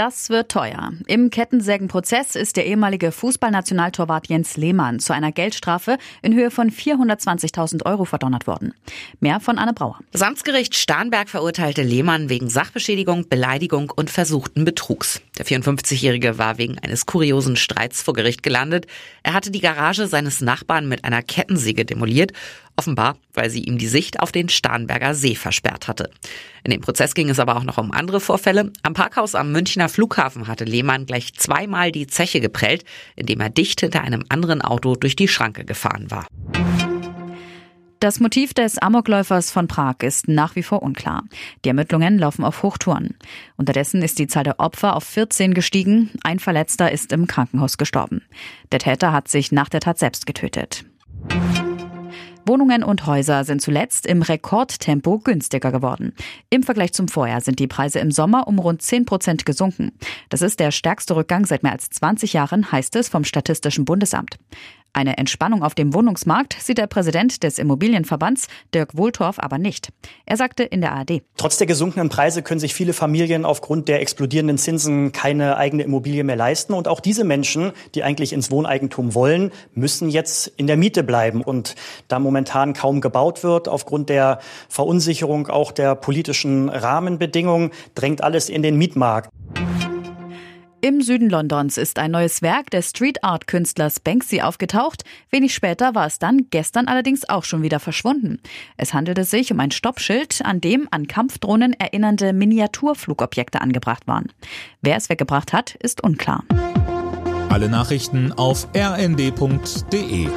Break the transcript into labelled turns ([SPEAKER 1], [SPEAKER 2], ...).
[SPEAKER 1] Das wird teuer. Im Kettensägenprozess ist der ehemalige Fußballnationaltorwart Jens Lehmann zu einer Geldstrafe in Höhe von 420.000 Euro verdonnert worden. Mehr von Anne Brauer.
[SPEAKER 2] Das Amtsgericht Starnberg verurteilte Lehmann wegen Sachbeschädigung, Beleidigung und versuchten Betrugs. Der 54-Jährige war wegen eines kuriosen Streits vor Gericht gelandet. Er hatte die Garage seines Nachbarn mit einer Kettensäge demoliert Offenbar, weil sie ihm die Sicht auf den Starnberger See versperrt hatte. In dem Prozess ging es aber auch noch um andere Vorfälle. Am Parkhaus am Münchner Flughafen hatte Lehmann gleich zweimal die Zeche geprellt, indem er dicht hinter einem anderen Auto durch die Schranke gefahren war.
[SPEAKER 1] Das Motiv des Amokläufers von Prag ist nach wie vor unklar. Die Ermittlungen laufen auf Hochtouren. Unterdessen ist die Zahl der Opfer auf 14 gestiegen. Ein Verletzter ist im Krankenhaus gestorben. Der Täter hat sich nach der Tat selbst getötet. Wohnungen und Häuser sind zuletzt im Rekordtempo günstiger geworden. Im Vergleich zum Vorjahr sind die Preise im Sommer um rund 10 Prozent gesunken. Das ist der stärkste Rückgang seit mehr als 20 Jahren, heißt es vom Statistischen Bundesamt. Eine Entspannung auf dem Wohnungsmarkt sieht der Präsident des Immobilienverbands Dirk Wohltorf aber nicht. Er sagte in der ARD.
[SPEAKER 3] Trotz der gesunkenen Preise können sich viele Familien aufgrund der explodierenden Zinsen keine eigene Immobilie mehr leisten. Und auch diese Menschen, die eigentlich ins Wohneigentum wollen, müssen jetzt in der Miete bleiben. Und da momentan kaum gebaut wird, aufgrund der Verunsicherung auch der politischen Rahmenbedingungen, drängt alles in den Mietmarkt.
[SPEAKER 1] Im Süden Londons ist ein neues Werk des Street Art Künstlers Banksy aufgetaucht. Wenig später war es dann gestern allerdings auch schon wieder verschwunden. Es handelte sich um ein Stoppschild, an dem an Kampfdrohnen erinnernde Miniaturflugobjekte angebracht waren. Wer es weggebracht hat, ist unklar.
[SPEAKER 4] Alle Nachrichten auf rnd.de